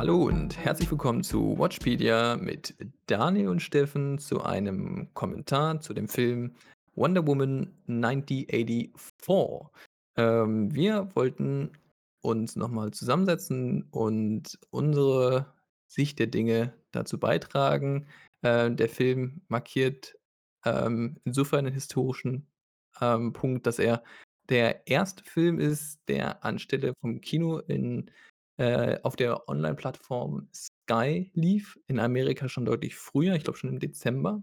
Hallo und herzlich willkommen zu Watchpedia mit Daniel und Steffen zu einem Kommentar zu dem Film Wonder Woman 1984. Ähm, wir wollten uns nochmal zusammensetzen und unsere Sicht der Dinge dazu beitragen. Äh, der Film markiert ähm, insofern einen historischen ähm, Punkt, dass er der erste Film ist, der anstelle vom Kino in äh, auf der Online-Plattform Sky lief, in Amerika schon deutlich früher, ich glaube schon im Dezember.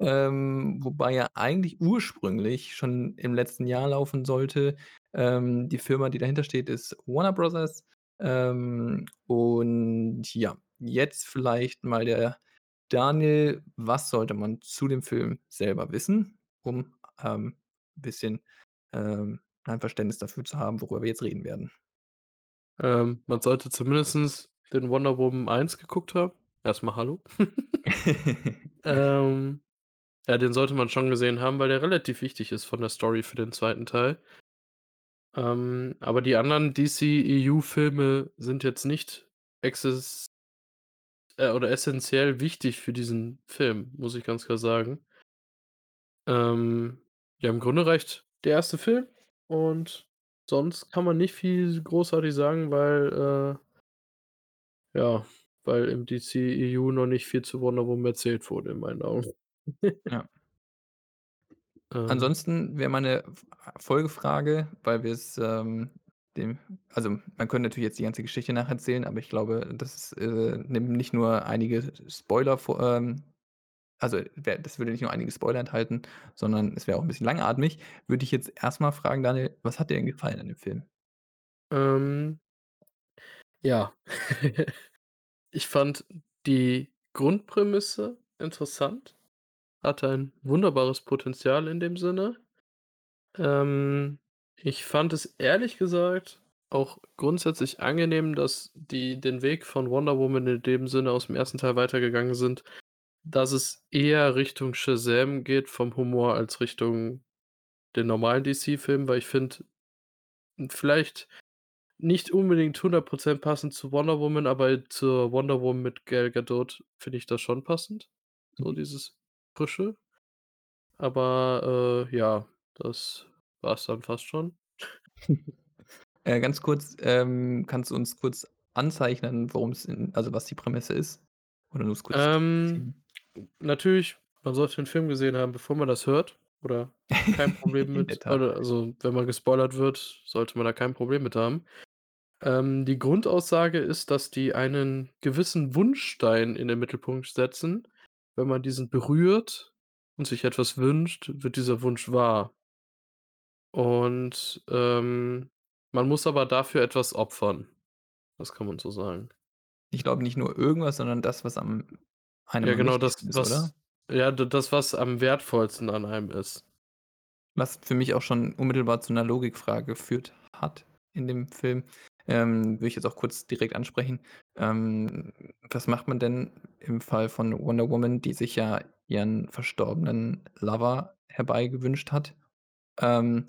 Ähm, wobei er eigentlich ursprünglich schon im letzten Jahr laufen sollte. Ähm, die Firma, die dahinter steht, ist Warner Brothers. Ähm, und ja, jetzt vielleicht mal der Daniel, was sollte man zu dem Film selber wissen, um, ähm, bisschen, ähm, ein Verständnis dafür zu haben, worüber wir jetzt reden werden? Ähm, man sollte zumindest den Wonder Woman 1 geguckt haben. Erst mal hallo. Ähm, ja, den sollte man schon gesehen haben, weil der relativ wichtig ist von der Story für den zweiten Teil. Ähm, aber die anderen DC-EU-Filme sind jetzt nicht exis äh, oder essenziell wichtig für diesen Film, muss ich ganz klar sagen. Ähm, ja, im Grunde reicht der erste Film und sonst kann man nicht viel großartig sagen, weil, äh ja, weil im DC-EU noch nicht viel zu Wonder Woman erzählt wurde in meinen Augen. Ja. Ähm. Ansonsten wäre meine Folgefrage, weil wir es, ähm, dem also, man könnte natürlich jetzt die ganze Geschichte nacherzählen, aber ich glaube, das, äh, nimmt nicht nur einige Spoiler vor ähm, also, wär das würde nicht nur einige Spoiler enthalten, sondern es wäre auch 'n bisschen langatmig. Würde ich jetzt erst mal fragen, Daniel, was hat dir denn gefallen an dem Film? Ähm. Ja. Ich fand die Grundprämisse interessant, hatte ein wunderbares Potenzial in dem Sinne. Ähm, ich fand es ehrlich gesagt auch grundsätzlich angenehm, dass die den Weg von Wonder Woman in dem Sinne aus dem ersten Teil weitergegangen sind, dass es eher Richtung Shazam geht vom Humor als Richtung den normalen DC-Film, weil ich finde hm, vielleicht nicht unbedingt 100 % passend zu Wonder Woman, aber zur Wonder Woman mit Gal Gadot finde ich das schon passend, so Mhm. dieses Frische. Aber, äh, ja, das war's dann fast schon. Äh, ganz kurz, ähm, kannst du uns kurz anzeichnen, worum's in also, was die Prämisse ist? Oder nur's kurz Ähm? Natürlich, man sollte den Film gesehen haben, bevor man das hört oder kein Problem mit oder also, wenn man gespoilert wird, sollte man da kein Problem mit haben. Ähm, die Grundaussage ist, dass die einen gewissen Wunschstein in den Mittelpunkt setzen. Wenn man diesen berührt und sich etwas wünscht, wird dieser Wunsch wahr. Und, ähm, man muss aber dafür etwas opfern. Das kann man so sagen. Ich glaube nicht nur irgendwas, sondern das, was am einem Ja, genau, das, ist, oder? was ja, d das, was am wertvollsten an einem ist. Was für mich auch schon unmittelbar zu 'ner Logikfrage geführt hat in dem Film, ähm, würde ich jetzt auch kurz direkt ansprechen. Ähm, was macht man denn im Fall von Wonder Woman, die sich ja ihren verstorbenen Lover herbeigewünscht hat? Ähm,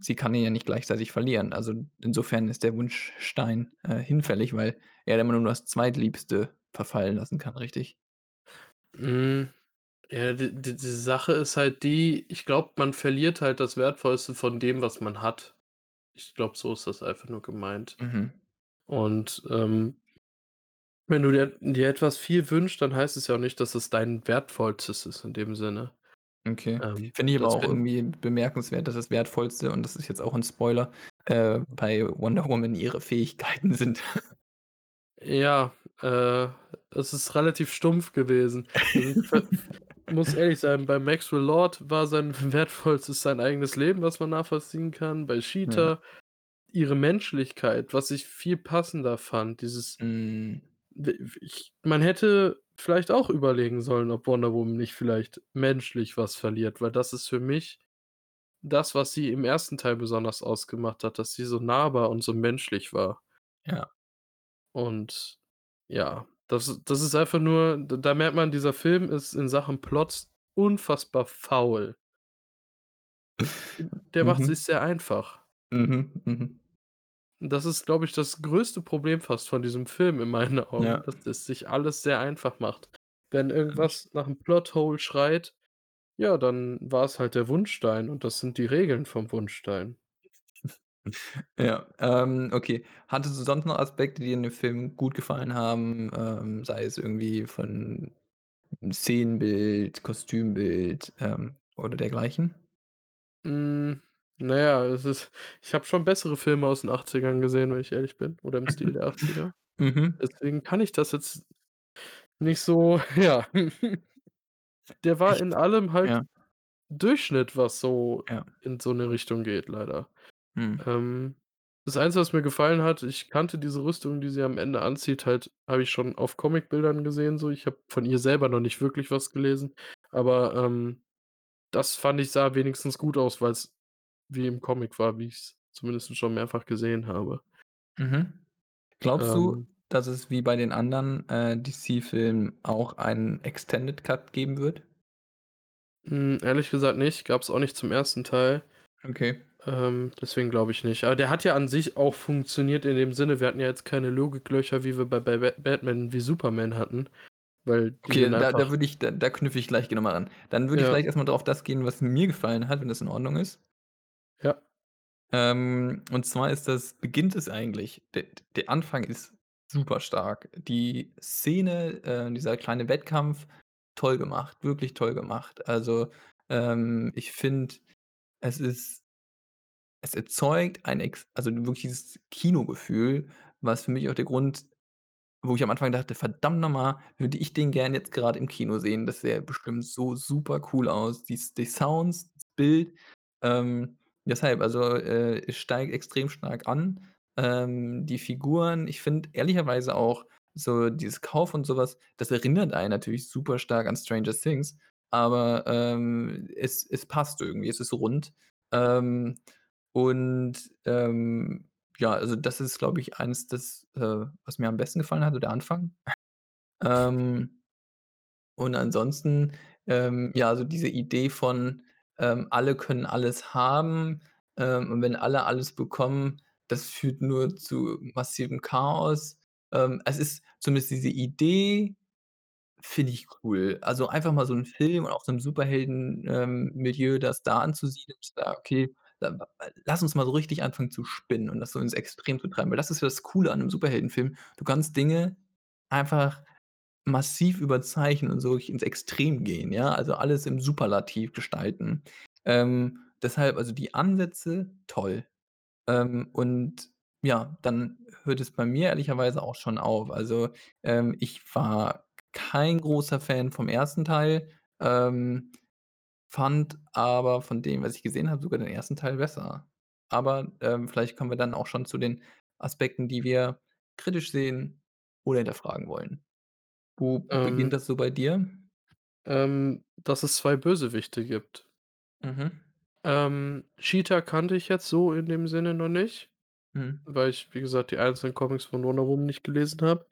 sie kann ihn ja nicht gleichzeitig verlieren. Also, insofern ist der Wunschstein, äh, hinfällig, weil er immer nur das Zweitliebste verfallen lassen kann, richtig? Hm, ja, d d die Sache ist halt die, ich glaube, man verliert halt das Wertvollste von dem, was man hat. Ich glaube, so ist das einfach nur gemeint. Mhm. Und, ähm wenn du dir dir etwas viel wünschst, dann heißt es ja auch nicht, dass es dein Wertvollstes ist in dem Sinne. Okay. Ähm, Finde ich aber auch irgendwie bemerkenswert, dass das Wertvollste und das ist jetzt auch 'n Spoiler, äh, bei Wonder Woman ihre Fähigkeiten sind. Ja, äh, es ist relativ stumpf gewesen. Also, ich muss ehrlich sein, bei Maxwell Lord war sein Wertvollstes sein eigenes Leben, was man nachvollziehen kann. Bei Ja. Cheetah ihre Menschlichkeit, was ich viel passender fand, dieses w ich man hätte vielleicht auch überlegen sollen, ob Wonder Woman nicht vielleicht menschlich was verliert, weil das ist für mich das, was sie im ersten Teil besonders ausgemacht hat, dass sie so nahbar und so menschlich war. Ja. Und ja, das das ist einfach nur da merkt man, dieser Film ist in Sachen Plot unfassbar faul. Der macht Mhm. sich's sehr einfach. Mhm, mhm. Das ist, glaube ich, das größte Problem fast von diesem Film in meinen Augen, Ja. dass es sich alles sehr einfach macht. Wenn irgendwas nach 'm Plothole schreit, ja, dann war's halt der Wunschstein und das sind die Regeln vom Wunschstein. Ja, ähm, okay. Hattest du sonst noch Aspekte, die in dem Film gut gefallen haben, ähm, sei es irgendwie von Szenenbild, Kostümbild, ähm, oder dergleichen? Hm, na ja, es ist ich habe schon bessere Filme aus den 80ern gesehen, wenn ich ehrlich bin oder im Stil der 80er. Mhm. Deswegen kann ich das jetzt nicht so ja. Der war Ich in allem halt ja. Durchschnitt, was so Ja. in so 'ne Richtung geht leider. Mhm. Ähm, das Einzige, was mir gefallen hat ich kannte diese Rüstung, die sie am Ende anzieht halt habe ich schon auf Comicbildern gesehen so. Ich habe von ihr selber noch nicht wirklich was gelesen, aber, ähm, das fand ich sah wenigstens gut aus, weil's wie im Comic war, wie ich's zumindest schon mehrfach gesehen habe. Mhm. Glaubst du, Ähm. dass es wie bei den anderen, äh, DC-Filmen auch einen Extended Cut geben wird? Hm, ehrlich gesagt nicht, gab's auch nicht zum 1. Teil. Okay. Ähm, deswegen glaube ich nicht. Aber der hat ja an sich auch funktioniert in dem Sinne, wir hatten ja jetzt keine Logiklöcher, wie wir bei bei Bat Batman v Superman hatten, weil Okay, da da würde ich da da knüpfe ich gleich genau mal an. Dann würde ich Ja. vielleicht erst mal drauf das gehen, was mir gefallen hat, wenn das in Ordnung ist. Ja. Ähm, und zwar ist das beginnt es eigentlich de der Anfang ist super stark. Die Szene, äh, dieser kleine Wettkampf, toll gemacht, wirklich toll gemacht. Also, ähm, ich finde, es ist es erzeugt ein ex also wirklich dieses Kinogefühl, was für mich auch der Grund wo ich am Anfang dachte: „Verdammt noch mal, würde ich den gern jetzt grad im Kino sehen. Das sähe bestimmt so super cool aus.“ Die die Sounds, das Bild, ähm, deshalb, also, äh, es steigt extrem stark an. Ähm, die Figuren ich finde ehrlicherweise auch so dieses Kauf und so was, das erinnert einen natürlich super stark an Stranger Things, aber, ähm, es es passt irgendwie, es ist rund. Ähm, und, ähm, ja, also das ist, glaube ich, eins, das, äh, was mir am besten gefallen hat, so der Anfang. Ähm, und ansonsten, ähm, ja, so diese Idee von, ähm, alle können alles haben, ähm, und wenn alle alles bekommen, das führt nur zu massivem Chaos. Ähm, es ist zumindest diese Idee finde ich cool. Also einfach mal so 'n Film und auch so 'n Superhelden ähm, das da anzusiedeln sagen: „Okay, lass uns mal so richtig anfangen zu spinnen und das so ins Extrem zu treiben.“ Weil das ist ja das Coole an 'nem Superheldenfilm. Du kannst Dinge einfach massiv überzeichnen und so ins Extrem gehen, ja, also alles im Superlativ gestalten. Ähm, deshalb also die Ansätze, toll. Ähm, und ja, dann hört es bei mir ehrlicherweise auch schon auf. Also, ähm, ich war kein großer Fan vom 1. Teil, ähm, fand aber von dem, was ich gesehen habe, sogar den 1. Teil besser. Aber, ähm, vielleicht kommen wir dann auch schon zu den Aspekten, die wir kritisch sehen oder hinterfragen wollen. Wo beginnt Ähm. das so bei dir? Ähm, dass es 2 Bösewichte gibt. Mhm. Ähm, Cheetah kannte ich jetzt so in dem Sinne noch nicht, Mhm. weil ich, wie gesagt, die einzelnen Comics von Wonder Woman nicht gelesen habe.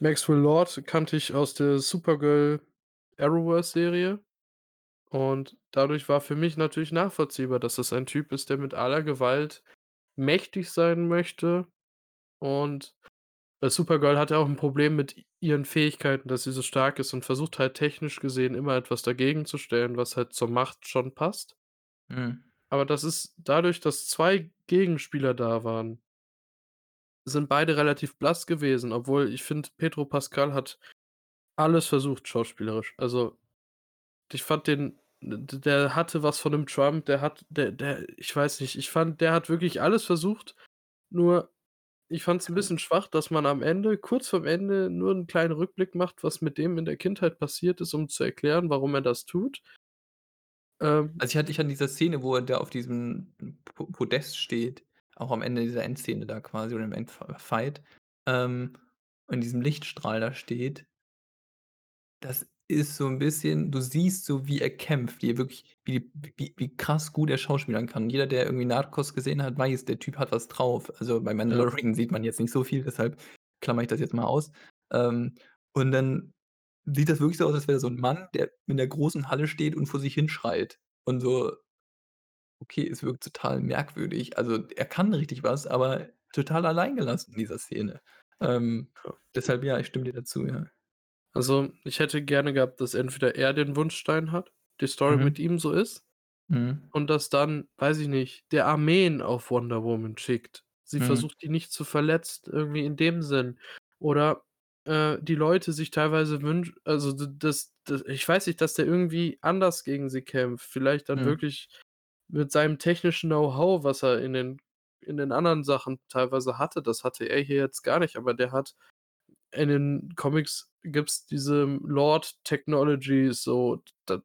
Maxwell Lord kannte ich aus der Supergirl Arrowverse-Serie und dadurch war für mich natürlich nachvollziehbar, dass das ein Typ ist, der mit aller Gewalt mächtig sein möchte und, äh, Supergirl hat ja auch 'n Problem mit ihren Fähigkeiten, dass sie so stark ist und versucht halt technisch gesehen immer etwas dagegenzustellen, was halt zur Macht schon passt. Mhm. Aber das ist dadurch, dass 2 Gegenspieler da waren sind beide relativ blass gewesen, obwohl ich finde, Pedro Pascal hat alles versucht schauspielerisch. Also, ich fand den der hatte was von 'nem Trump, der hat der der ich weiß nicht, ich fand, der hat wirklich alles versucht, nur ich fand's 'n bisschen schwach, dass man am Ende kurz vorm Ende nur 'n kleinen Rückblick macht, was mit dem in der Kindheit passiert ist, um zu erklären, warum er das tut. Ähm. Also, ich hatte dich an dieser Szene, wo er da auf diesem Po Podest steht, auch am Ende dieser Endszene da quasi oder im Endf Fight, ähm, in diesem Lichtstrahl da steht das ist so 'n bisschen du siehst so, wie er kämpft, wie er wirklich wie wie wie krass gut er schauspielern kann. Jeder, der irgendwie Narcos gesehen hat, weiß, der Typ hat was drauf. Also, bei Ja. Mandalorian sieht man jetzt nicht so viel, deshalb klammere ich das jetzt mal aus. Ähm, und dann sieht das wirklich so aus, als wäre so 'n Mann, der in der großen Halle steht und vor sich hin schreit und so okay, es wirkt total merkwürdig. Also, er kann richtig was, aber total allein gelassen in dieser Szene. Ähm, Ja. deshalb ja, ich stimme dir dazu, ja. Also, ich hätte gerne gehabt, dass entweder er den Wunschstein hat, die Story mit Mhm. ihm so ist Mhm. und dass dann, weiß ich nicht, der Armeen auf Wonder Woman schickt. Sie Mhm. versucht, die nicht zu verletzt irgendwie in dem Sinn. Oder, äh, die Leute sich teilweise wünsch also, das das ich weiß nicht, dass der irgendwie anders gegen sie kämpft. Vielleicht dann Mhm. wirklich mit seinem technischen Know-how, was er in den in den anderen Sachen teilweise hatte. Das hatte er hier jetzt gar nicht, aber der hat in den Comics gibt's diese Lord Technologies so, d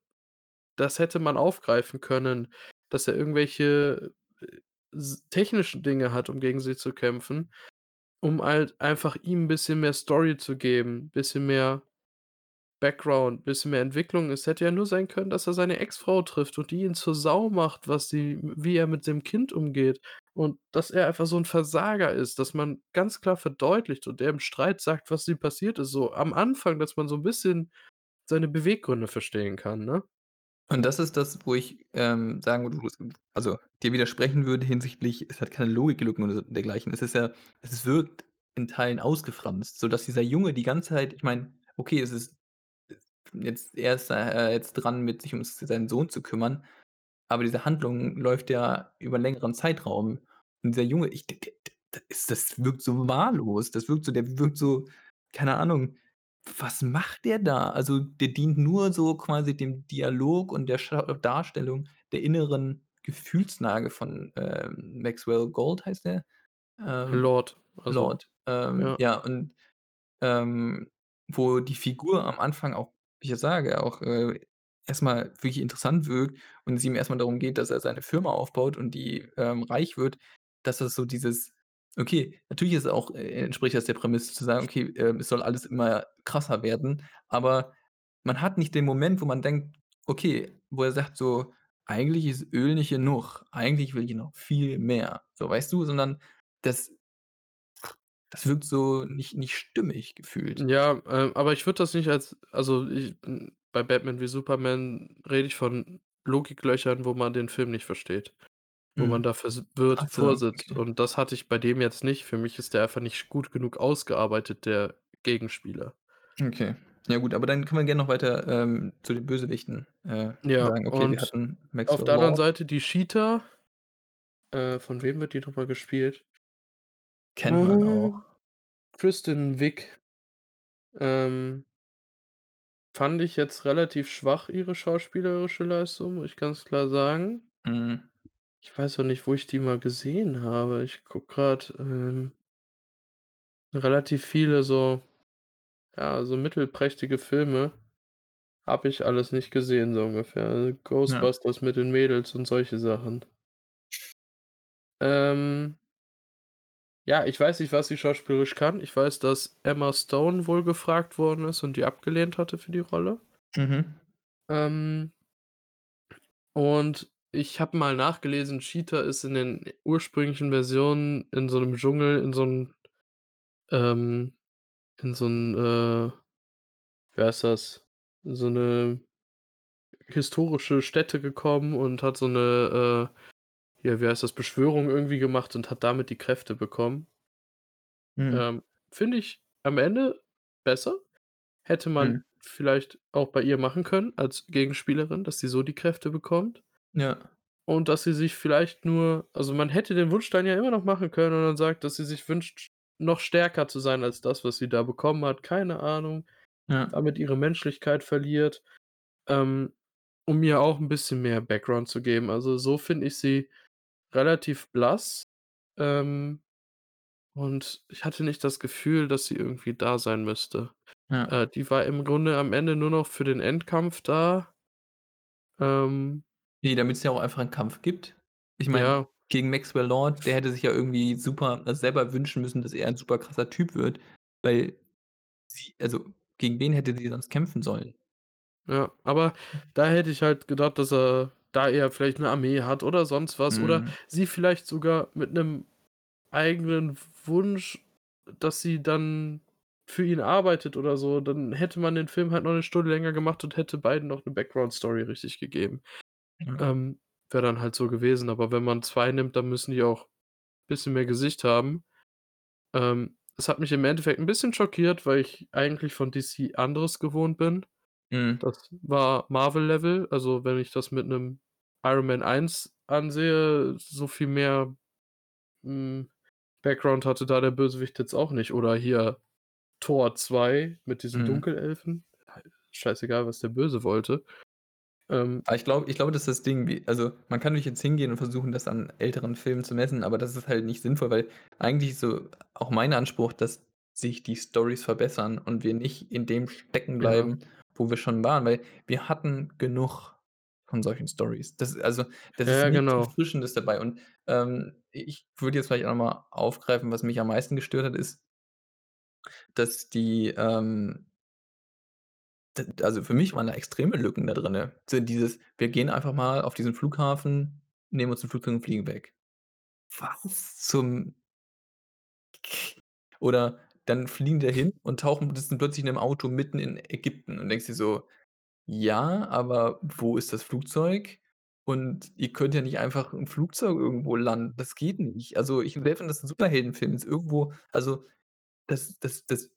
das hätte man aufgreifen können, dass er irgendwelche, äh, technischen Dinge hat, um gegen sie zu kämpfen, um halt einfach ihm 'n bisschen mehr Story zu geben, bisschen mehr Background, bisschen mehr Entwicklung. Es hätte ja nur sein können, dass er seine Ex-Frau trifft und die ihn zur Sau macht, was sie wie er mit dem Kind umgeht und dass er einfach so 'n Versager ist, dass man ganz klar verdeutlicht und der im Streit sagt, was ihm passiert ist, so am Anfang, dass man so 'n bisschen seine Beweggründe verstehen kann, ne? Und das ist das, wo ich, ähm, sagen würde, also, dir widersprechen würde hinsichtlich, es hat keine Logiklücken so dergleichen. Es ist ja es wirkt in Teilen ausgefranst, sodass dieser Junge die ganze Zeit ich meine, okay, es ist jetzt er ist, äh, jetzt dran, mit sich um seinen Sohn zu kümmern, aber diese Handlung läuft ja über 'n längeren Zeitraum. Und dieser Junge, ich d d d d ist das wirkt so wahllos. Das wirkt so der wirkt so keine Ahnung, was macht der da? Also, der dient nur so quasi dem Dialog und der Darstellung der inneren Gefühlslage von, ähm, Maxwell Gold heißt der? Ähm, Lord, also Lord. Ähm, ja. ja, und, ähm, wo die Figur am Anfang auch, ich ja sage, auch, äh, erst mal wirklich interessant wirkt und es ihm erst mal darum geht, dass er seine Firma aufbaut und die, ähm, reich wird, dass das so dieses okay, natürlich ist auch äh, entspricht das der Prämisse zu sagen: „Okay, ähm, es soll alles immer krasser werden“, aber man hat nicht den Moment, wo man denkt okay, wo er sagt so: „Eigentlich ist Öl nicht genug. Eigentlich will ich noch viel mehr.“ So, weißt du? Sondern das das wirkt so nicht nicht stimmig gefühlt. Ja, ähm, aber ich würde das nicht als also, ich bei Batman wie Superman rede ich von Logiklöchern, wo man den Film nicht versteht, wo man Mhm. da verwirrt Ach so, vorsitzt okay. und das hatte ich bei dem jetzt nicht. Für mich ist der einfach nicht gut genug ausgearbeitet, der Gegenspieler. Okay. Ja gut, aber dann können wir gerne noch weiter, ähm, zu den Bösewichten, äh, Ja, sagen. Okay, wir und hatten auf Maxwell der anderen. Seite die Cheetah. Äh, von wem wird die noch mal gespielt? Kennt man Hm, auch. Kristen Wiig. Ähm fand ich jetzt relativ schwach, ihre schauspielerische Leistung, muss ich ganz klar sagen. Mhm. Ich weiß auch nicht, wo ich die mal gesehen habe. Ich gucke grad, ähm relativ viele so ja, so mittelprächtige Filme habe ich alles nicht gesehen, so ungefähr. Also, Ja. „Ghostbusters“ mit den Mädels und solche Sachen. Ähm ja, ich weiß nicht, was sie schauspielerisch kann. Ich weiß, dass Emma Stone wohl gefragt worden ist und die abgelehnt hatte für die Rolle. Mhm. Ähm und ich habe mal nachgelesen, Cheetah ist in den ursprünglichen Versionen in so 'nem Dschungel, in so 'n ähm, in so 'n, äh wie heißt das? In so 'ne historische Stätte gekommen und hat so 'ne, äh, ja, wie heißt das, Beschwörung irgendwie gemacht und hat damit die Kräfte bekommen. Mhm. Ähm, finde ich am Ende besser. Hätte man Mhm. vielleicht auch bei ihr machen können als Gegenspielerin, dass sie so die Kräfte bekommt. Ja. Und dass sie sich vielleicht nur also, man hätte den Wunschstein ja immer noch machen können und dann sagt, dass sie sich wünscht, noch stärker zu sein als das, was sie da bekommen hat, keine Ahnung, Ja. damit ihre Menschlichkeit verliert, ähm, um ihr auch 'n bisschen mehr Background zu geben. Also, so finde ich sie relativ blass, ähm, und ich hatte nicht das Gefühl, dass sie irgendwie da sein müsste. Ja. Äh, die war im Grunde am Ende nur noch für den Endkampf da. Ähm Ne, damit's ja auch einfach 'n Kampf gibt. Ich meine, Ja. gegen Maxwell Lord, der hätte sich ja irgendwie super also, selber wünschen müssen, dass er 'n super krasser Typ wird, weil sie also, gegen wen hätte sie sonst kämpfen sollen? Ja, aber da hätte ich halt gedacht, dass er da eher vielleicht 'ne Armee hat oder sonst was oder Mhm. sie vielleicht sogar mit 'nem eigenen Wunsch, dass sie dann für ihn arbeitet oder so. Dann hätte man den Film halt noch 'ne Stunde länger gemacht und hätte beiden noch 'ne Background-Story richtig gegeben. Ja. Ähm, wäre dann halt so gewesen, aber wenn man 2 nimmt, dann müssen die auch bisschen mehr Gesicht haben. Ähm, es hat mich im Endeffekt 'n bisschen schockiert, weil ich eigentlich von DC anderes gewohnt bin. Mhm. Das war Marvel-Level. Also, wenn ich das mit 'nem Iron Man 1 ansehe, so viel mehr, hm, Background hatte da der Bösewicht jetzt auch nicht. Oder hier Thor 2 mit diesen Mhm. Dunkelelfen. Scheißegal, was der Böse wollte. Ähm Aber ich glaube ich glaube, das ist das Ding, also, man kann natürlich jetzt hingehen und versuchen, das an älteren Filmen zu messen, aber das ist halt nicht sinnvoll, weil eigentlich so auch mein Anspruch, dass sich die Storys verbessern und wir nicht in dem stecken Ja. Wo wir schon waren, weil wir hatten genug von solchen Storys. Das also, das Ja, ist nichts genau. Erfrischendes dabei und, ähm, ich würde jetzt vielleicht auch noch mal aufgreifen, was mich am meisten gestört hat, ist dass die, ähm also, für mich waren da extreme Lücken da. So dieses: „Wir gehen einfach mal auf diesen Flughafen, nehmen uns 'n Flugzeug und fliegen weg.“ Was zum Oder dann fliegen die da hin und tauchen sitzen plötzlich in 'nem Auto mitten in Ägypten und denkst dir so: „Ja, aber wo ist das Flugzeug? Und ihr könnt ja nicht einfach 'n Flugzeug irgendwo landen. Das geht nicht.“ Also, ich selbst wenn das 'n Superheldenfilm ist irgendwo also, das das das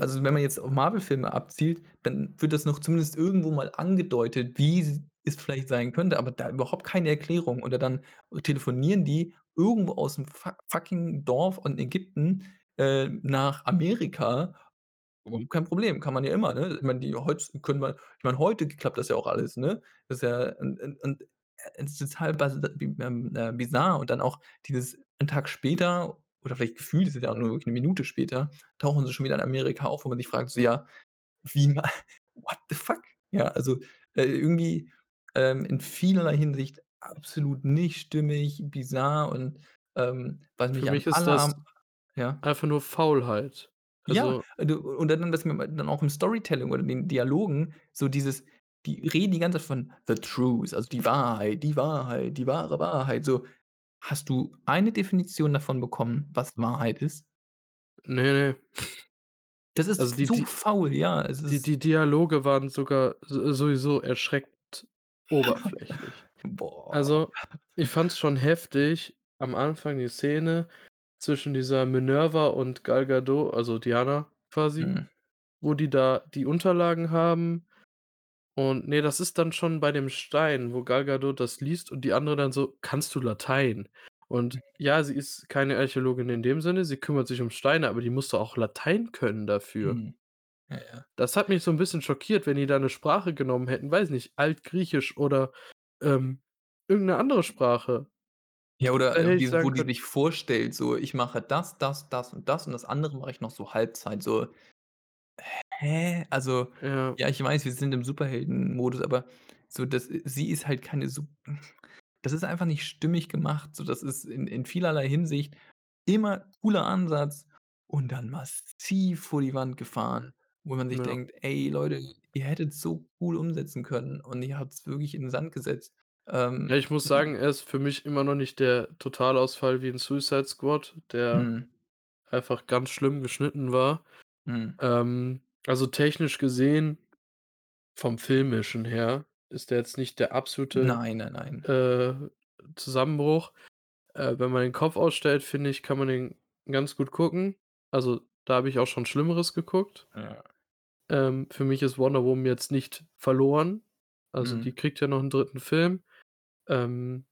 also, wenn man jetzt auf Marvel-Filme abzielt, dann wird das noch zumindest irgendwo mal angedeutet, wie es vielleicht sein könnte, aber da überhaupt keine Erklärung. Oder dann telefonieren die irgendwo aus'm fuck fucking Dorf in Ägypten, äh, nach Amerika. Überhaupt kein Problem, kann man ja immer, ne? Ich meine, die heutz können wir ich meine, heute klappt das ja auch alles, ne? Das ist ja und und und es ist total bas bi ähm, äh, bizarr und dann auch dieses 'n Tag später oder vielleicht gefühlt ist es ja auch nur wirklich 'ne Minute später, tauchen sie schon wieder in Amerika auf, wo man sich fragt so: „Ja, wie ma what the fuck?“ Ja, also, äh, irgendwie, ähm, in vielerlei Hinsicht absolut nicht stimmig, bizarr und, ähm, was Für mich am mich ist aller das am ja? einfach nur Faulheit. Ja, Also du und dann das mir dann auch im Storytelling oder den Dialogen so dieses die reden die ganze Zeit von „the truth“, also, die Wahrheit, die Wahrheit, die wahre Wahrheit, so. Hast du eine Definition davon bekommen, was Wahrheit ist? Ne, ne. Das ist Also, die so die faul, ja, es die ist die Dialoge waren sogar sowieso erschreckend oberflächlich. Boah. Also, ich fand's schon heftig am Anfang die Szene zwischen dieser Minerva und Gal Gadot, also, Diana quasi, Mhm. wo die da die Unterlagen haben. Und ne, das ist dann schon bei dem Stein, wo Gal Gadot das liest und die andere dann so: „Kannst du Latein?“ Und ja, sie ist keine Archäologin in dem Sinne, sie kümmert sich um Steine, aber die muss doch auch Latein können dafür. Mhm. Ja, ja. Das hat mich so 'n bisschen schockiert, wenn die da 'ne Sprache genommen hätten, weiß nicht, Altgriechisch oder, ähm, irgend 'ne andere Sprache. Ja, oder, äh, wie wo die sich vorstellt, so: „Ich mache das, das, das und das und das andere mache ich noch so Halbzeit“, so. Hä? Also, Ja. ja, ich weiß, wir sind im Superheldenmodus, aber so das sie ist halt keine Sup das ist einfach nicht stimmig gemacht. So, das ist in in vielerlei Hinsicht immer cooler Ansatz und dann massiv vor die Wand gefahren, wo man sich Ja. denkt: „Ey Leute, ihr hättet's so cool umsetzen können und ihr habt's wirklich in den Sand gesetzt.“ Ja, Ähm, ich muss sagen, er ist für mich immer noch nicht der Totalausfall wie in „Suicide Squad“, der Mhm. einfach ganz schlimm geschnitten war. Mhm. Ähm, also, technisch gesehen, vom Filmischen her, ist der jetzt nicht der absolute, Nein, nein, nein. äh, Zusammenbruch. Äh, wenn man den Kopf ausstellt, finde ich, kann man den ganz gut gucken. Also, da habe ich auch schon Schlimmeres geguckt. Ja. Ähm, für mich ist Wonder Woman jetzt nicht verloren. Also, die Mhm. kriegt ja noch 'n 3. Film. Ähm,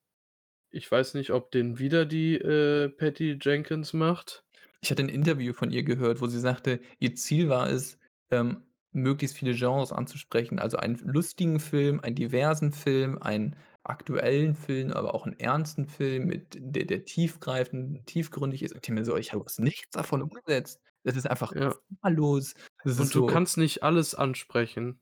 ich weiß nicht, ob den wieder die, äh, Patty Jenkins macht. Ich hatte 'n Interview von ihr gehört, wo sie sagte, ihr Ziel war es, ähm, möglichst viele Genres anzusprechen. Also, einen lustigen Film, einen diversen Film, einen aktuellen Film, aber auch 'n ernsten Film mit der der tiefgreifend tiefgründig ist. Und ich mir so: „Ich habe nichts davon umgesetzt. Es ist einfach Ja. zahllos.“ Das ist Und du so kannst nicht alles ansprechen.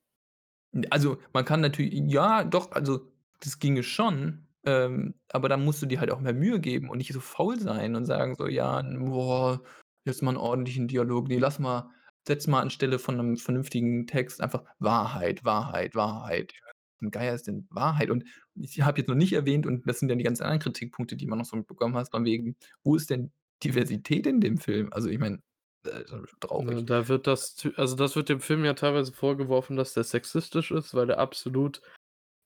Also, man kann natür ja, doch, also, das ginge schon, ähm, aber dann musst du dir halt auch mehr Mühe geben und nicht so faul sein und sagen so: „Ja, boah, jetzt mal 'n ordentlichen Dialog. Ne, lass mal setz mal anstelle von 'nem vernünftigen Text einfach Wahrheit, Wahrheit, Wahrheit.“ Ja, zum Geier ist denn Wahrheit? Und ich habe jetzt noch nicht erwähnt und das sind dann die ganzen anderen Kritikpunkte, die man noch so mitbekommen hast, von wegen, wo ist denn Diversität in dem Film? Also, ich meine, äh, traurig. da wird das also, das wird dem Film ja teilweise vorgeworfen, dass der sexistisch ist, weil der absolut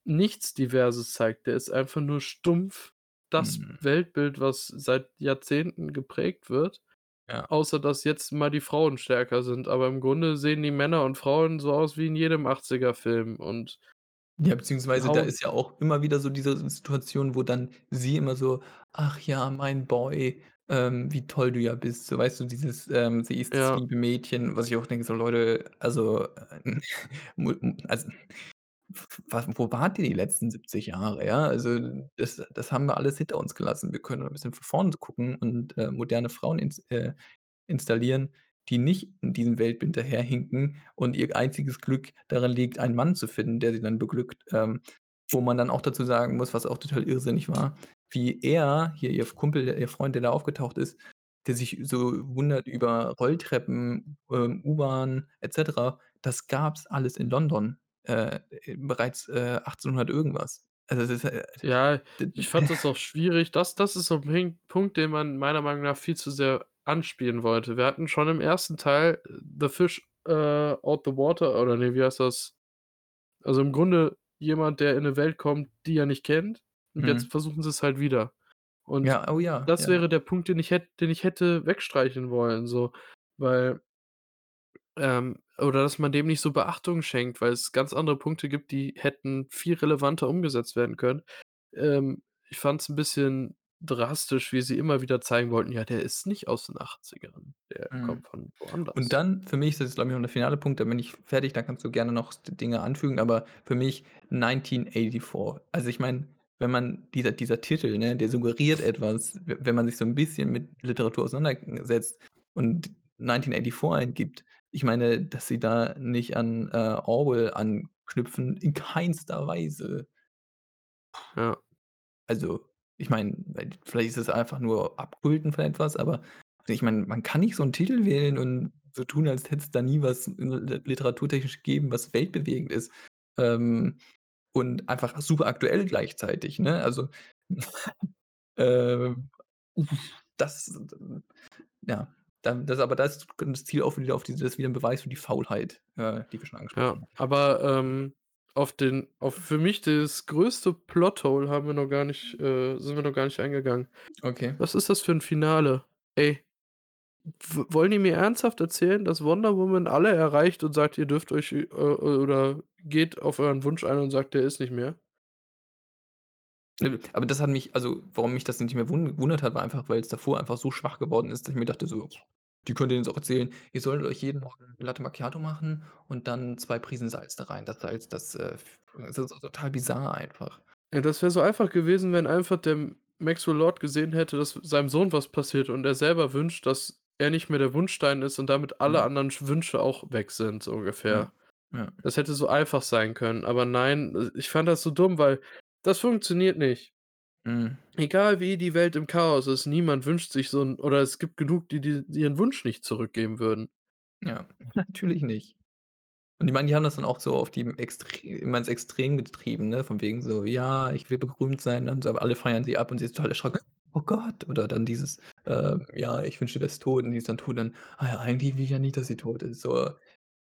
nichts Diverses zeigt. Der ist einfach nur stumpf das Mhm. Weltbild, was seit Jahrzehnten geprägt wird, Ja. außer dass jetzt mal die Frauen stärker sind. Aber im Grunde sehen die Männer und Frauen so aus wie in jedem 80er Film und Ja, beziehungsweise da ist ja auch immer wieder so diese Situation, wo dann sie immer so: „Ach ja, mein Boy, ähm, wie toll du ja bist.“ So, weißt du, dieses, ähm, sie ist das Ja. liebe Mädchen, was ich auch denke, so Leute, also, äh, mu also, w wa wo wart ihr die letzten 70 Jahre, ja? Also, das das haben wir alles hinter uns gelassen. Wir können ein bisschen von vorne gucken und, äh, moderne Frauen ins äh, installieren, die nicht in diesem Weltbild hinterherhinken und ihr einziges Glück darin liegt, einen Mann zu finden, der sie dann beglückt. Ähm, wo man dann auch dazu sagen muss, was auch total irrsinnig war, wie er, hier ihr Kumpel, ihr Freund, der da aufgetaucht ist, der sich so wundert über Rolltreppen, ähm, U-Bahn et cetera. Das gab's alles in London, äh, äh, bereits, äh, 1800 irgendwas. Also, ist, äh, Ja, ich fand das auch schwierig. Das das ist so 'n Pink Punkt, den man meiner Meinung nach viel zu sehr anspielen wollte. Wir hatten schon im 1. Teil The Fish, äh, Out the Water oder ne, wie heißt das? Also, im Grunde jemand, der in 'ne Welt kommt, die er nicht kennt und jetzt Mhm. versuchen sie's halt wieder. Und Ja, oh ja, das ja. wäre der Punkt, den ich hätt den ich hätte wegstreichen wollen so, weil ähm, oder dass man dem nicht so Beachtung schenkt, weil es ganz andere Punkte gibt, die hätten viel relevanter umgesetzt werden können. Ähm, ich fand's 'n bisschen drastisch, wie sie immer wieder zeigen wollten: „Ja, der ist nicht aus den 80ern, der Mhm. kommt von Und woanders.“ dann für mich ist das, glaube ich, noch der finale Punkt, dann bin ich fertig, dann kannst du gerne noch Dinge anfügen, aber für mich 1984. Also, ich meine, wenn man dieser dieser Titel, ne, der suggeriert etwas, wenn man sich so 'n bisschen mit Literatur auseinandersetzt und 1984 eingibt. Ich meine, dass sie da nicht an, äh, Orwell anknüpfen, in keinster Weise. Ja. Also, ich meine, vielleicht ist es einfach nur Abkulten von etwas, aber ich meine, man kann nicht so 'n Titel wählen und so tun, als hätte es da nie was li literaturtechnisch gegeben, was weltbewegend ist, ähm, und einfach super aktuell gleichzeitig, ne? Also, ähm, das ja, das aber das das Ziel auch wieder auf diese das ist wieder 'n Beweis für die Faulheit, äh, die wir schon Ja, angesprochen haben. aber, ähm, auf den auf für mich das größte Plothole haben wir noch gar nicht äh, sind wir noch gar nicht eingegangen. Okay. Was ist das für 'n Finale? Ey, wollen die mir ernsthaft erzählen, dass Wonder Woman alle erreicht und sagt: „Ihr dürft euch, äh, oder geht auf euren Wunsch ein“ und sagt: „Der ist nicht mehr?“ Nö, aber das hat mich also, warum mich das nicht mehr wun gewundert hat, war einfach, weil's davor einfach so schwach geworden ist, dass ich mir dachte so: „Die könnt ihr jetzt auch erzählen, ihr solltet euch jeden Morgen Latte Macchiato machen und dann 2 Prisen Salz da rein.“ Das Salz, das, äh, das ist total bizarr einfach. Ja, das wäre so einfach gewesen, wenn einfach der Maxwell Lord gesehen hätte, dass seinem Sohn was passiert und er selber wünscht, dass er nicht mehr der Wunschstein ist und damit alle Mhm. anderen Sch Wünsche auch weg sind, so Ja, ungefähr. ja. Das hätte so einfach sein können, aber nein, ich fand das so dumm, weil das funktioniert nicht. Mhm. Egal wie die Welt im Chaos ist, niemand wünscht sich so 'n oder es gibt genug, die die ihren Wunsch nicht zurückgeben würden. Ja, natürlich nicht. Und ich meine, die haben das dann auch so auf die Extre immer ins Extrem getrieben, ne, von wegen so: „Ja, ich will berühmt sein“, dann so aber alle feiern sie ab und sie ist total erschrocken: „Oh Gott.“ Oder dann dieses, ähm: „Ja, ich wünschte, du wärst tot“ und die ist dann tot dann: „Ah ja, eigentlich will ich ja nicht, dass sie tot ist.“ So,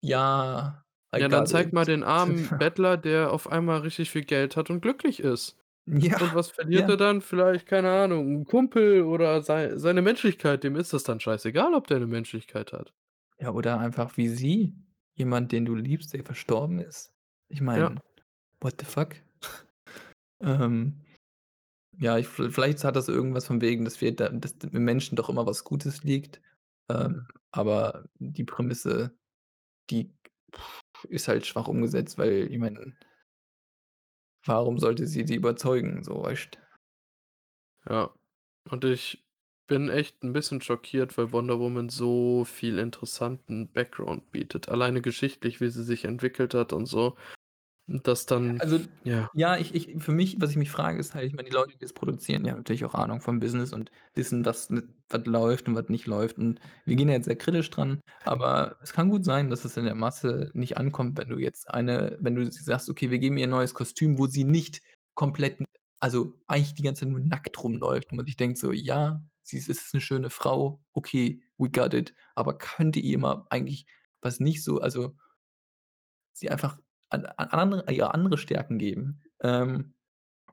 ja, I Ja, dann got zeig mal it. den armen Bettler, der auf einmal richtig viel Geld hat und glücklich ist. Ja, Und was verliert ja. er dann? Vielleicht, keine Ahnung, 'n Kumpel oder sei seine Menschlichkeit. Dem ist das dann scheißegal, ob der 'ne Menschlichkeit hat. Ja, oder einfach wie sie, jemand, den du liebst, der verstorben ist. Ich Ja. meine, what the fuck? Ähm, ja, ich vielleicht hat das irgendwas von wegen, dass wir da dass im Menschen doch immer was Gutes liegt, ähm, aber die Prämisse, die ist halt schwach umgesetzt, weil ich meine warum sollte sie sie überzeugen, so, weißt? Ja, und ich bin echt 'n bisschen schockiert, weil Wonder Woman so viel interessanten Background bietet. Alleine geschichtlich, wie sie sich entwickelt hat und so. Das dann Also, ja. ja, ich ich für mich was ich mich frage, ist halt, ich meine, die Leute, die das produzieren, die haben natürlich auch Ahnung vom Business und wissen, was was läuft und was nicht läuft. Und wir gehen ja jetzt sehr kritisch dran, aber es kann gut sein, dass es in der Masse nicht ankommt, wenn du jetzt eine wenn du sagst: „Okay, wir geben ihr 'n neues Kostüm“, wo sie nicht komplett also, eigentlich die ganze Zeit nur nackt rumläuft und man sich denkt so: „Ja, sie ist ist 'ne schöne Frau, okay, we got it.“ Aber könnte ihr mal eigentlich was nicht so also sie einfach an an andere ihr andere Stärken geben. Ähm,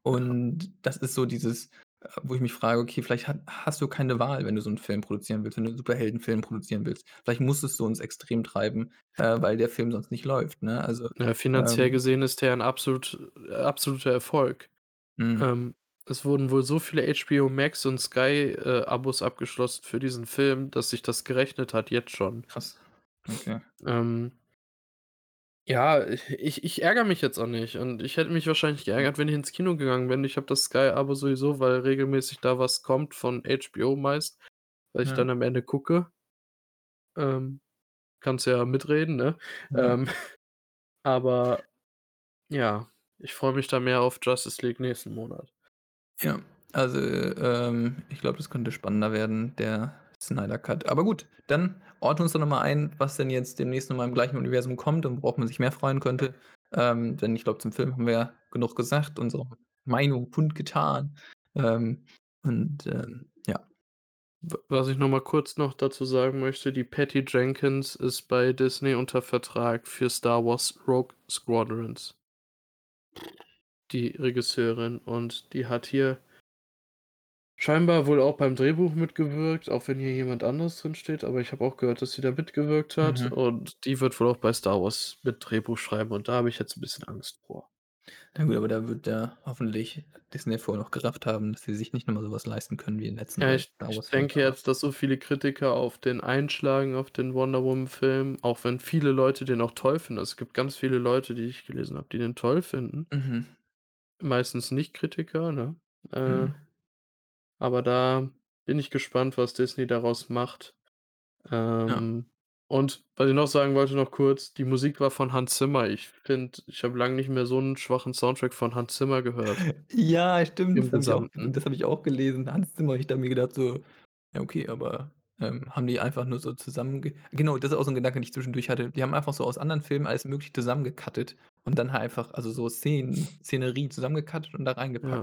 und das ist so dieses Äh, wo ich mich frage: „Okay, vielleicht ha hast du keine Wahl, wenn du so 'n Film produzieren willst, wenn du 'n Superheldenfilm produzieren willst. Vielleicht musstest du ins Extrem treiben, äh, weil der Film sonst nicht läuft“, ne? Also, Ja, finanziell ähm gesehen ist der 'n absolut äh, absoluter Erfolg. Mhm. Ähm, es wurden wohl so viele HBO Max und Sky, äh, Abos abgeschlossen für diesen Film, dass sich das gerechnet hat jetzt schon. Krass, okay. Ähm ja, ich ich ärgere mich jetzt auch nicht und ich hätte mich wahrscheinlich Mhm. geärgert, wenn ich ins Kino gegangen bin. Ich habe das Sky-Abo sowieso, weil regelmäßig da was kommt von HBO meist, weil ich Ja. dann am Ende gucke. Ähm, kannst ja mitreden, ne? Ja. Ähm, aber ja, ich freue mich da mehr auf Justice League nächsten Monat. Ja, also, ähm, ich glaube, das könnte spannender werden, der Snyder Cut. Aber gut, dann ordne uns doch noch mal ein, was denn jetzt demnächst noch mal im gleichen Universum kommt und worauf man sich mehr freuen könnte. Ähm, denn ich glaube, zum Film haben wir ja genug gesagt, unsere Meinung kundgetan. Ähm, und, ähm, ja. Was ich noch mal kurz noch dazu sagen möchte, die Patty Jenkins ist bei Disney unter Vertrag für Star Wars Rogue Squadrons. Die Regisseurin und die hat hier scheinbar wohl auch beim Drehbuch mitgewirkt, auch wenn hier jemand anderes drin steht, aber ich habe auch gehört, dass sie da mitgewirkt hat Mhm. und die wird wohl auch bei Star Wars mit Drehbuch schreiben und da habe ich jetzt 'n bisschen Angst vor. Na gut, aber da wird ja hoffentlich Disney vorher noch gerafft haben, dass sie sich nicht noch mal so was leisten können wie den letzten Ja, 3 ich Star ich Wars Filmen denke jetzt, dass so viele Kritiker auf den einschlagen, auf den Wonder Woman Film, auch wenn viele Leute den auch toll finden. Es gibt ganz viele Leute, die ich gelesen habe, die den toll finden. Mhm. Meistens Nicht-Kritiker, ne? Äh Mhm. Aber da bin ich gespannt, was Disney daraus macht. Ja. Ähm, und was ich noch sagen wollte noch kurz, die Musik war von Hans Zimmer. Ich finde ich habe lang nicht mehr so 'n schwachen Soundtrack von Hans Zimmer gehört. Ja, stimmt, Im das habe ich habe ich auch gelesen. Hans Zimmer. Ich da mir gedacht so: „Ja, okay, aber, ähm, haben die einfach nur so zusammenge“ genau, das ist auch so 'n Gedanke, den ich zwischendurch hatte. Die haben einfach so aus anderen Filmen alles Mögliche zusammengecuttet und dann halt einfach also, so Szenen Szenerie zusammengecuttet und da Ja.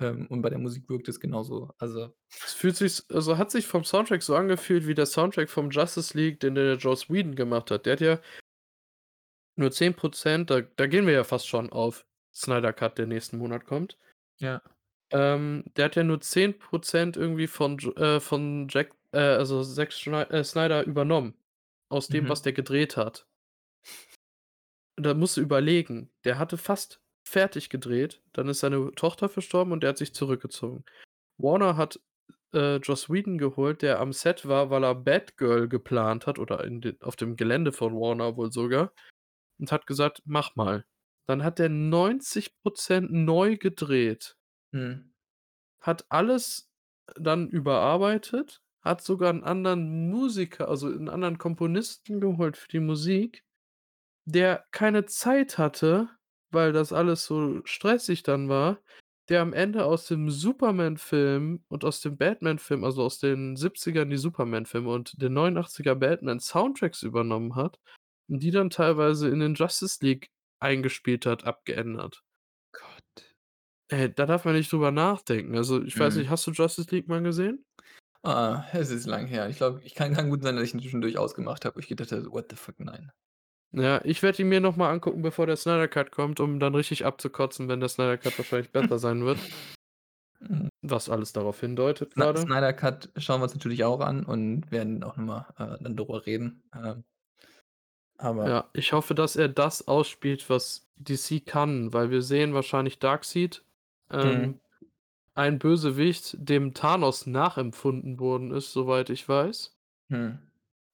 Ähm, und bei der Musik wirkt es genauso. Also Es fühlt sich also, hat sich vom Soundtrack so angefühlt wie der Soundtrack vom Justice League, den der Joss Whedon gemacht hat. Der hat ja nur 10 %, da da gehen wir ja fast schon auf Snyder Cut, der nächsten Monat kommt. Ja. Ähm, der hat ja nur 10 % irgendwie von äh, von Jack äh, also, Zack äh, Snyder übernommen aus dem, Mhm. was der gedreht hat. Da musst du überlegen, der hatte fast fertig gedreht, dann ist seine Tochter verstorben und der hat sich zurückgezogen. Warner hat, äh, Joss Whedon geholt, der am Set war, weil er Batgirl geplant hat oder de auf dem Gelände von Warner wohl sogar und hat gesagt: „Mach mal.“ Dann hat der 90 % neu gedreht. Mhm. Hat alles dann überarbeitet, hat sogar 'n anderen Musiker, also, 'n anderen Komponisten geholt für die Musik, der keine Zeit hatte, weil das alles so stressig dann war, der am Ende aus dem Superman-Film und aus dem Batman-Film, also, aus den 70ern die Superman-Filme und den 89er Batman Soundtracks übernommen hat und die dann teilweise in den Justice League eingespielt hat, abgeändert. Gott. Ey, da darf man nicht drüber nachdenken. Also, ich weiß nicht, Mhm. hast du Justice League mal gesehen? Ah, es ist lang her. Ich glaube, ich kann kann gut sein, dass ich ihn zwischendurch ausgemacht habe, ich gedacht habe „What the fuck, nein.“ Ja, ich werde ihn mir noch mal angucken, bevor der Snyder Cut kommt, um dann richtig abzukotzen, wenn der Snyder Cut wahrscheinlich besser sein wird. Mhm. Was alles darauf hindeutet Sny grade. Snyder Cut schauen wir uns natürlich auch an und werden auch noch mal, äh, dann darüber reden. Ähm aber Ja, ich hoffe, dass er das ausspielt, was DC kann, weil wir sehen wahrscheinlich Darkseid, Mhm. ähm, ein Bösewicht, dem Thanos nachempfunden worden ist, soweit ich weiß. Mhm.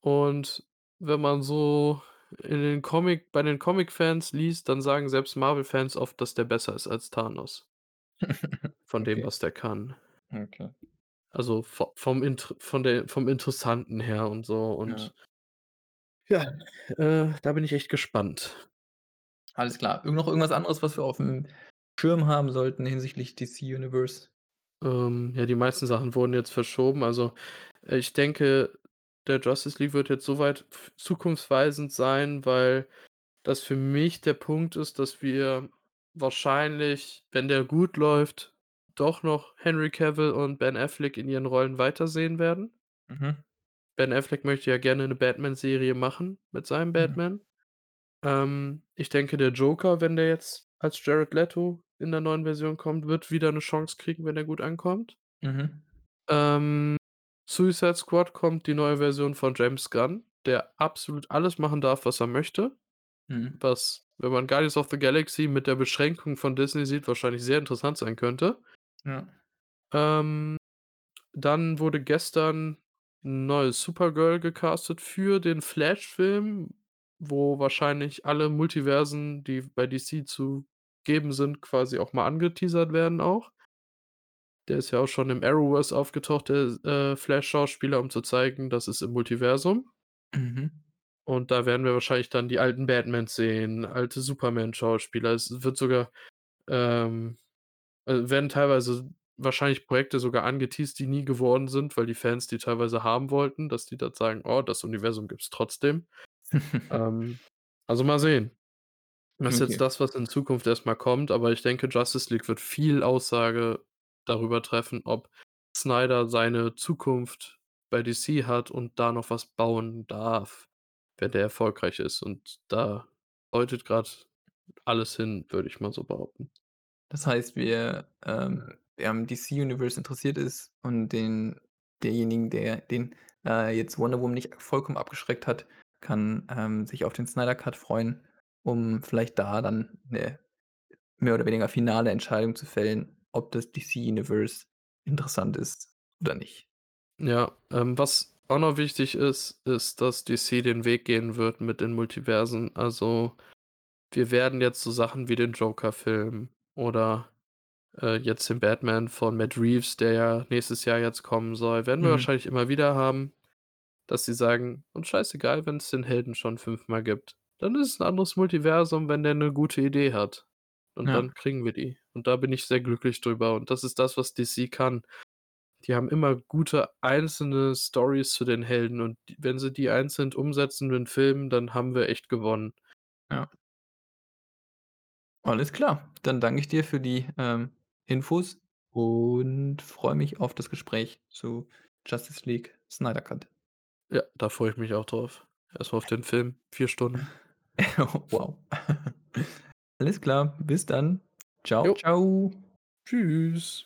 Und wenn man so in den Comic bei den Comic-Fans liest, dann sagen selbst Marvel-Fans oft, dass der besser ist als Thanos. Von dem, Okay. was der kann. Okay. Also, vo vom Int von der vom Interessanten her und so Ja. und ja, äh, da bin ich echt gespannt. Alles klar. Irgend noch irgendwas anderes, was wir aufm Schirm haben sollten hinsichtlich DC Universe? Ähm, ja, die meisten Sachen wurden jetzt verschoben. Also, ich denke, der Justice League wird jetzt so weit f zukunftsweisend sein, weil das für mich der Punkt ist, dass wir wahrscheinlich, wenn der gut läuft, doch noch Henry Cavill und Ben Affleck in ihren Rollen weitersehen werden. Mhm. Ben Affleck möchte ja gerne 'ne Batman-Serie machen mit seinem Mhm. Batman. Ähm, ich denke, der Joker, wenn der jetzt als Jared Leto in der neuen Version kommt, wird wieder 'ne Chance kriegen, wenn er gut ankommt. Mhm. Ähm, Suicide Squad kommt die neue Version von James Gunn, der absolut alles machen darf, was er möchte, Mhm. was, wenn man Guardians of the Galaxy mit der Beschränkung von Disney sieht, wahrscheinlich sehr interessant sein könnte. Ja. Ähm, dann wurde gestern 'n neues Supergirl gecastet für den Flash-Film, wo wahrscheinlich alle Multiversen, die bei DC zu geben sind, quasi auch mal angeteasert werden auch. Der ist ja auch schon im Arrowverse aufgetaucht, der, äh, Flash-Schauspieler, um zu zeigen, das ist im Multiversum. Mhm. Und da werden wir wahrscheinlich dann die alten Batmans sehen, alte Superman-Schauspieler. Es wird sogar, ähm äh, werden teilweise wahrscheinlich Projekte sogar angeteast, die nie geworden sind, weil die Fans die teilweise haben wollten, dass die dann sagen: „Oh, das Universum gibt's trotzdem.“ Ähm, also mal sehen. Das ist jetzt Okay. das, was in Zukunft erst mal kommt, aber ich denke, Justice League wird viel Aussage darüber treffen, ob Snyder seine Zukunft bei DC hat und da noch was bauen darf, wenn der erfolgreich ist. Und da deutet grad alles hin, würde ich mal so behaupten. Das heißt, wir, ähm wer am DC Universe interessiert ist und den derjenigen, der den, äh, jetzt Wonder Woman nicht vollkommen abgeschreckt hat, kann, ähm, sich auf den Snyder Cut freuen, um vielleicht da dann 'ne mehr oder weniger finale Entscheidung zu fällen, ob das DC Universe interessant ist oder nicht. Ja, ähm, was auch noch wichtig ist, ist, dass DC den Weg gehen wird mit den Multiversen. Also, wir werden jetzt so Sachen wie den Joker-Film oder, äh, jetzt den Batman von Matt Reeves, der ja nächstes Jahr jetzt kommen soll, werden wir Mhm. wahrscheinlich immer wieder haben, dass sie sagen: „Uns scheißegal, wenn's den Helden schon fünfmal gibt. Dann ist es 'n anderes Multiversum, wenn der 'ne gute Idee hat. Und Ja. dann kriegen wir die.“ Und da bin ich sehr glücklich drüber und das ist das, was DC kann. Die haben immer gute einzelne Storys zu den Helden und wenn sie die einzeln umsetzen in Filmen, dann haben wir echt gewonnen. Ja. Alles klar. Dann danke ich dir für die, ähm, Infos und freue mich auf das Gespräch zu Justice League Snyder Cut. Ja, da freue ich mich auch drauf. Erst mal auf den Film, 4 Stunden. Wow. Alles klar, bis dann. Ciao, jo. ciao. Tschüss.